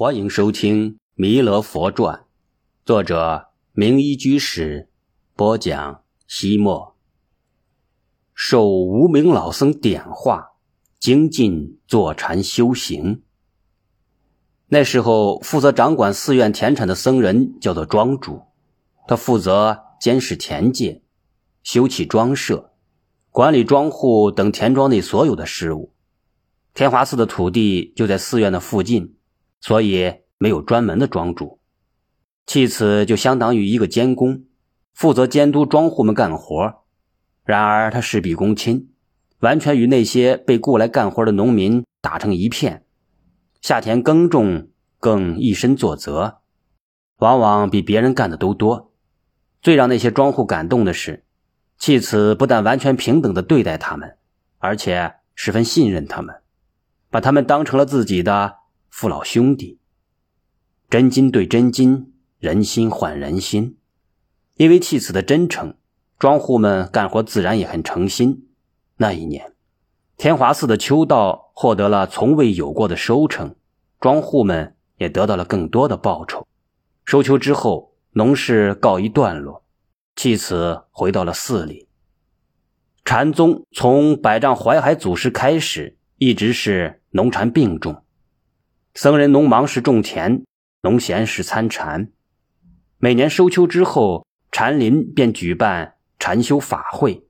欢迎收听《弥勒佛传》，作者明一居士播讲。西莫，受无名老僧点化，精进坐禅修行。那时候，负责掌管寺院田产的僧人叫做庄主，他负责监视田界、修葺庄舍、管理庄户等田庄内所有的事务。天华寺的土地就在寺院的附近。所以没有专门的庄主，弃此就相当于一个监工，负责监督庄户们干活。然而他事必躬亲，完全与那些被雇来干活的农民打成一片。夏田耕种更一身作则，往往比别人干的都多。最让那些庄户感动的是，弃此不但完全平等的对待他们，而且十分信任他们，把他们当成了自己的。父老兄弟，真金对真金，人心换人心。因为弃子的真诚，庄户们干活自然也很诚心。那一年，天华寺的秋稻获得了从未有过的收成，庄户们也得到了更多的报酬。收秋之后，农事告一段落，弃子回到了寺里。禅宗从百丈怀海祖师开始，一直是农禅并重。僧人农忙时种田，农闲时参禅。每年收秋之后，禅林便举办禅修法会。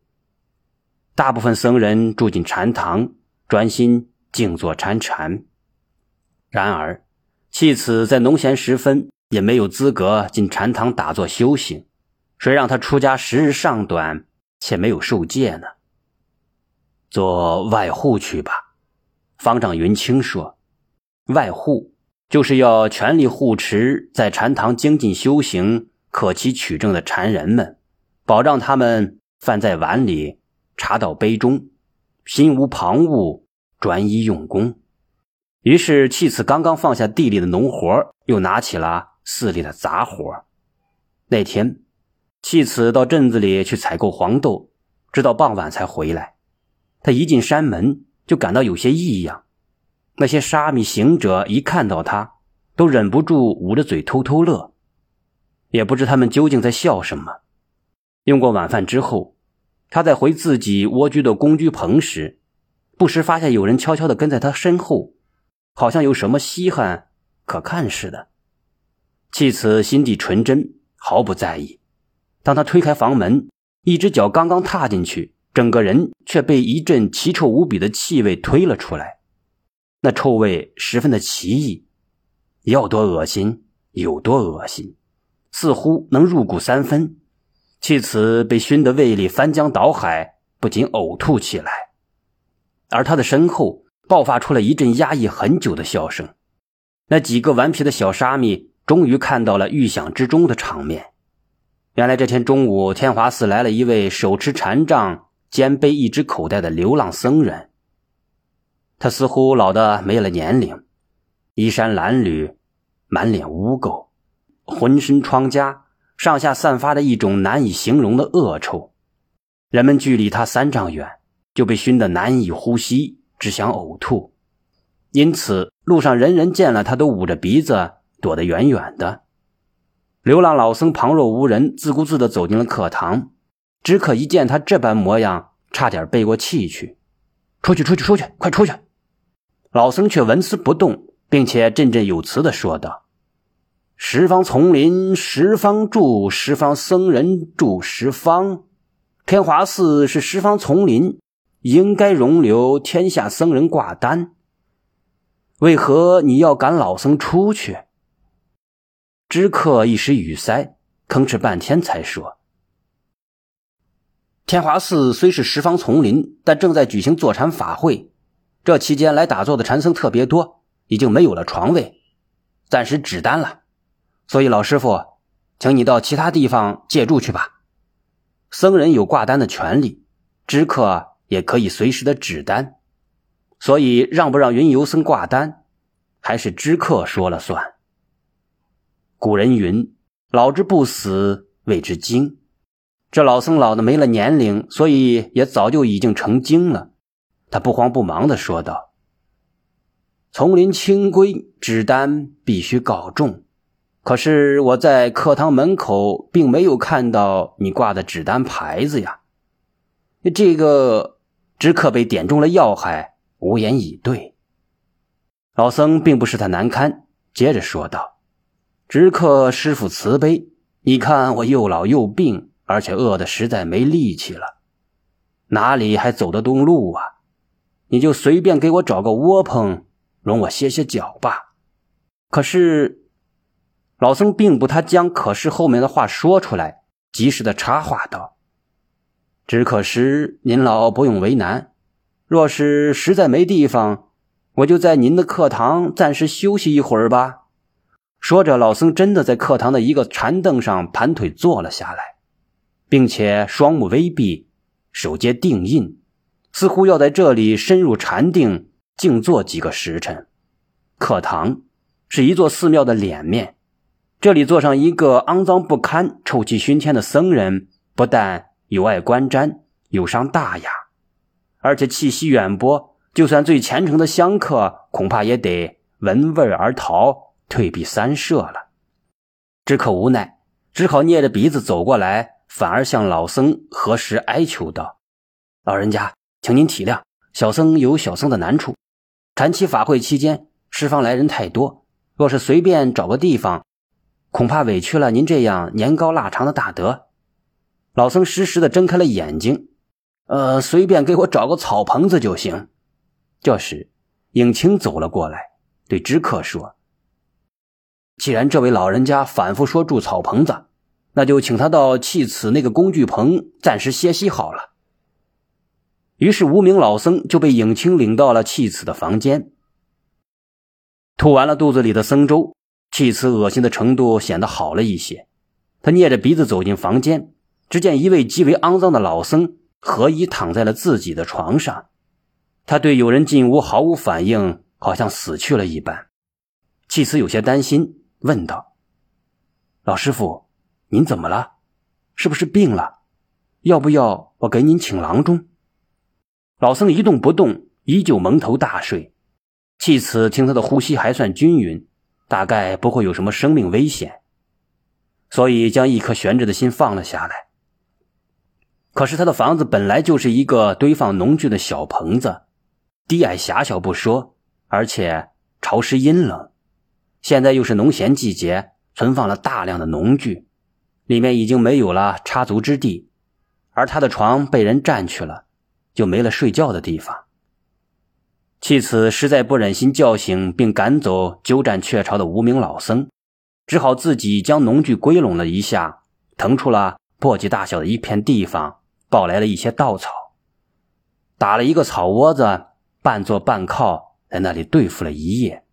大部分僧人住进禅堂，专心静坐参禅。然而，弃此在农闲时分也没有资格进禅堂打坐修行。谁让他出家时日尚短，且没有受戒呢？做外户去吧。方丈云清说。外护就是要全力护持在禅堂精进修行、可期取证的禅人们，保障他们饭在碗里、茶到杯中，心无旁骛，专一用功。于是弃此刚刚放下地里的农活，又拿起了寺里的杂活。那天，弃此到镇子里去采购黄豆，直到傍晚才回来。他一进山门，就感到有些异样。那些沙弥行者一看到他，都忍不住捂着嘴偷偷乐，也不知他们究竟在笑什么。用过晚饭之后，他在回自己蜗居的工居棚时，不时发现有人悄悄地跟在他身后，好像有什么稀罕可看似的。弃此心地纯真，毫不在意。当他推开房门，一只脚刚刚踏进去，整个人却被一阵奇臭无比的气味推了出来。那臭味十分的奇异，要多恶心有多恶心，似乎能入骨三分。弃此被熏得胃里翻江倒海，不禁呕吐起来。而他的身后爆发出了一阵压抑很久的笑声。那几个顽皮的小沙弥终于看到了预想之中的场面。原来这天中午，天华寺来了一位手持禅杖、肩背一只口袋的流浪僧人。他似乎老的没了年龄，衣衫褴褛，满脸污垢，浑身疮痂，上下散发着一种难以形容的恶臭。人们距离他三丈远，就被熏得难以呼吸，只想呕吐。因此，路上人人见了他都捂着鼻子躲得远远的。流浪老僧旁若无人，自顾自地走进了课堂。只可一见他这般模样，差点背过气去。出去，出去，出去，快出去！老僧却纹丝不动，并且振振有词地说道：“十方丛林，十方住，十方僧人住十方。天华寺是十方丛林，应该容留天下僧人挂单。为何你要赶老僧出去？”知客一时语塞，吭哧半天才说：“天华寺虽是十方丛林，但正在举行坐禅法会。”这期间来打坐的禅僧特别多，已经没有了床位，暂时止单了。所以老师傅，请你到其他地方借住去吧。僧人有挂单的权利，知客也可以随时的止单。所以让不让云游僧挂单，还是知客说了算。古人云：“老之不死，谓之精。”这老僧老的没了年龄，所以也早就已经成精了。他不慌不忙地说道：“丛林清规，纸单必须告众。可是我在课堂门口并没有看到你挂的纸单牌子呀。这个知客被点中了要害，无言以对。老僧并不是他难堪，接着说道：“知客师傅慈悲，你看我又老又病，而且饿得实在没力气了，哪里还走得动路啊？你就随便给我找个窝棚，容我歇歇脚吧。”可是。老僧并不，他将“可是”后面的话说出来，及时的插话道：“只可是您老不用为难，若是实在没地方，我就在您的课堂暂时休息一会儿吧。”说着，老僧真的在课堂的一个禅凳上盘腿坐了下来，并且双目微闭，手接定印，似乎要在这里深入禅定静坐几个时辰。课堂是一座寺庙的脸面。这里坐上一个肮脏不堪、臭气熏天的僧人，不但有碍观瞻，有伤大雅，而且气息远播，就算最虔诚的香客，恐怕也得闻味而逃，退避三舍了。知客无奈，只好捏着鼻子走过来，反而向老僧合十哀求道：“老人家，请您体谅，小僧有小僧的难处。禅期法会期间，十方来人太多，若是随便找个地方。”恐怕委屈了您这样年高腊长的大德。老僧时时的睁开了眼睛，呃，随便给我找个草棚子就行。这时，影清走了过来，对知客说：“既然这位老人家反复说住草棚子，那就请他到弃此那个工具棚暂时歇息好了。”于是，无名老僧就被影清领到了弃子的房间，吐完了肚子里的僧粥。弃子恶心的程度显得好了一些，他捏着鼻子走进房间，只见一位极为肮脏的老僧合衣躺在了自己的床上。他对有人进屋毫无反应，好像死去了一般。气此有些担心，问道：“老师傅，您怎么了？是不是病了？要不要我给您请郎中？”老僧一动不动，依旧蒙头大睡。气此听他的呼吸还算均匀。大概不会有什么生命危险，所以将一颗悬着的心放了下来。可是他的房子本来就是一个堆放农具的小棚子，低矮狭小不说，而且潮湿阴冷。现在又是农闲季节，存放了大量的农具，里面已经没有了插足之地，而他的床被人占去了，就没了睡觉的地方。弃此实在不忍心叫醒并赶走鸠占鹊巢的无名老僧，只好自己将农具归拢了一下，腾出了簸箕大小的一片地方，抱来了一些稻草，打了一个草窝子，半坐半靠在那里对付了一夜。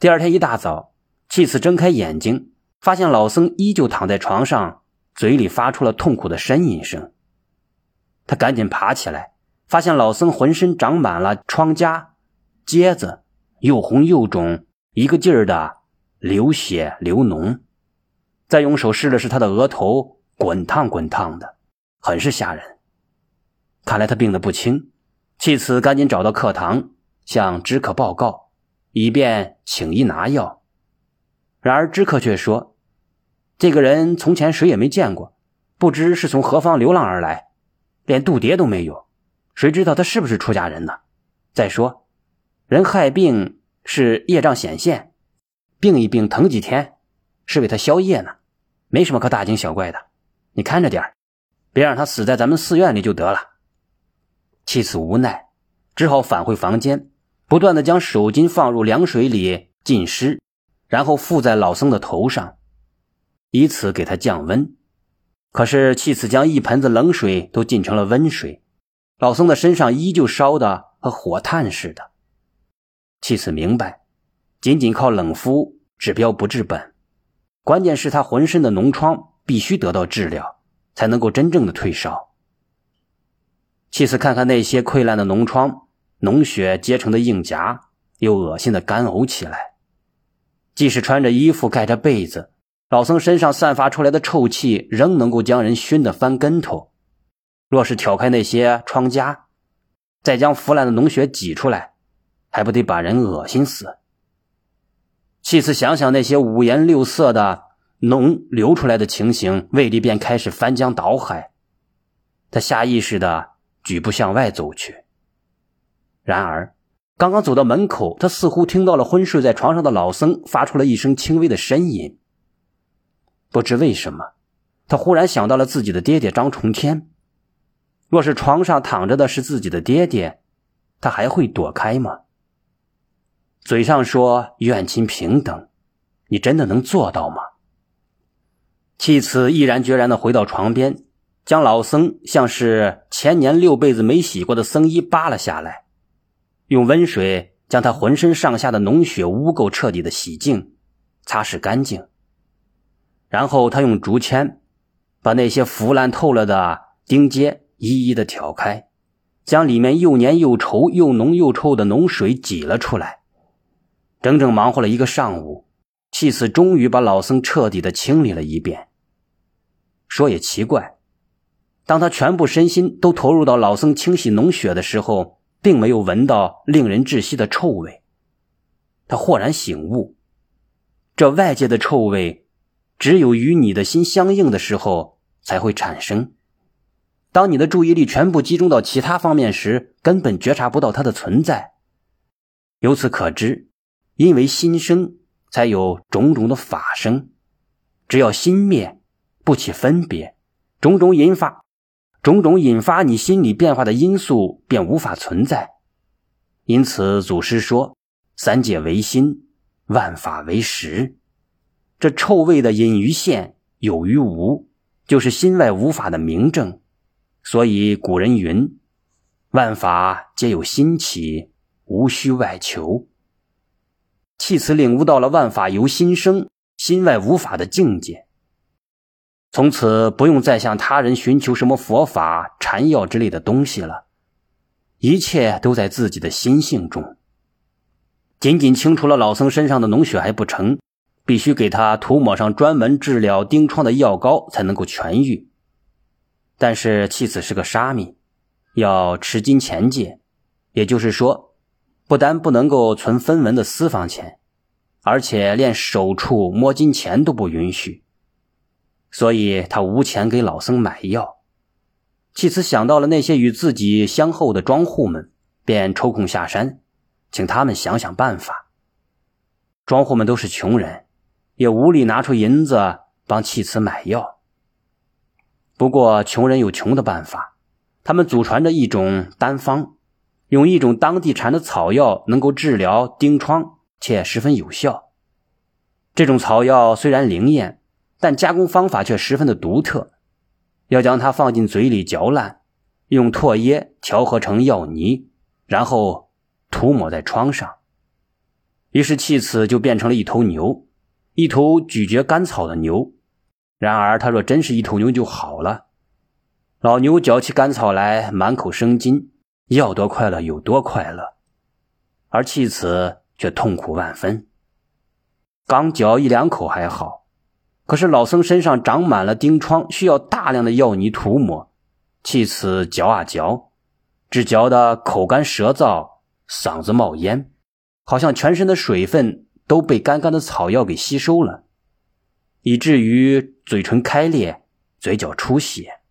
第二天一大早，弃此睁开眼睛，发现老僧依旧躺在床上，嘴里发出了痛苦的呻吟声。他赶紧爬起来。发现老僧浑身长满了疮痂、疖子，又红又肿，一个劲儿的流血流脓。再用手试了试他的额头，滚烫滚烫的，很是吓人。看来他病得不轻。弃此赶紧找到课堂，向知客报告，以便请医拿药。然而知客却说：“这个人从前谁也没见过，不知是从何方流浪而来，连度牒都没有。”谁知道他是不是出家人呢？再说，人害病是业障显现，病一病疼几天，是为他消业呢，没什么可大惊小怪的。你看着点别让他死在咱们寺院里就得了。妻子无奈，只好返回房间，不断的将手巾放入凉水里浸湿，然后附在老僧的头上，以此给他降温。可是妻子将一盆子冷水都浸成了温水。老僧的身上依旧烧的和火炭似的。弃此明白，仅仅靠冷敷治标不治本，关键是他浑身的脓疮必须得到治疗，才能够真正的退烧。弃此看看那些溃烂的脓疮，脓血结成的硬夹，又恶心的干呕起来。即使穿着衣服盖着被子，老僧身上散发出来的臭气仍能够将人熏得翻跟头。若是挑开那些疮痂，再将腐烂的脓血挤出来，还不得把人恶心死？妻子想想那些五颜六色的脓流出来的情形，胃里便开始翻江倒海。他下意识的举步向外走去。然而，刚刚走到门口，他似乎听到了昏睡在床上的老僧发出了一声轻微的呻吟。不知为什么，他忽然想到了自己的爹爹张重天。若是床上躺着的是自己的爹爹，他还会躲开吗？嘴上说怨亲平等，你真的能做到吗？弃此毅然决然的回到床边，将老僧像是前年六辈子没洗过的僧衣扒了下来，用温水将他浑身上下的脓血污垢彻底的洗净、擦拭干净。然后他用竹签把那些腐烂透了的钉阶一一的挑开，将里面又黏又稠、又浓又臭的脓水挤了出来。整整忙活了一个上午，弃子终于把老僧彻底的清理了一遍。说也奇怪，当他全部身心都投入到老僧清洗脓血的时候，并没有闻到令人窒息的臭味。他豁然醒悟，这外界的臭味，只有与你的心相应的时候才会产生。当你的注意力全部集中到其他方面时，根本觉察不到它的存在。由此可知。因为心生，才有种种的法生。只要心灭，不起分别，种种引发、种种引发你心理变化的因素便无法存在。因此，祖师说：“三界唯心，万法唯识。”这臭味的隐于现，有于无，就是心外无法的明证。所以古人云：“万法皆有心起，无需外求。”弃此领悟到了万法由心生，心外无法的境界。从此不用再向他人寻求什么佛法、禅药之类的东西了，一切都在自己的心性中。仅仅清除了老僧身上的脓血还不成，必须给他涂抹上专门治疗钉疮的药膏才能够痊愈。但是弃子是个沙弥，要持金钱戒，也就是说。不但不能够存分文的私房钱，而且连手处摸金钱都不允许。所以他无钱给老僧买药。弃子想到了那些与自己相厚的庄户们，便抽空下山，请他们想想办法。庄户们都是穷人，也无力拿出银子帮弃此买药。不过穷人有穷的办法，他们祖传着一种丹方。用一种当地产的草药，能够治疗钉疮，且十分有效。这种草药虽然灵验，但加工方法却十分的独特。要将它放进嘴里嚼烂，用唾液调和成药泥，然后涂抹在疮上。于是弃此就变成了一头牛，一头咀嚼干草的牛。然而，他若真是一头牛就好了。老牛嚼起干草来，满口生津。要多快乐有多快乐，而弃子却痛苦万分。刚嚼一两口还好，可是老僧身上长满了钉疮，需要大量的药泥涂抹。弃子嚼啊嚼，只嚼得口干舌燥，嗓子冒烟，好像全身的水分都被干干的草药给吸收了，以至于嘴唇开裂，嘴角出血。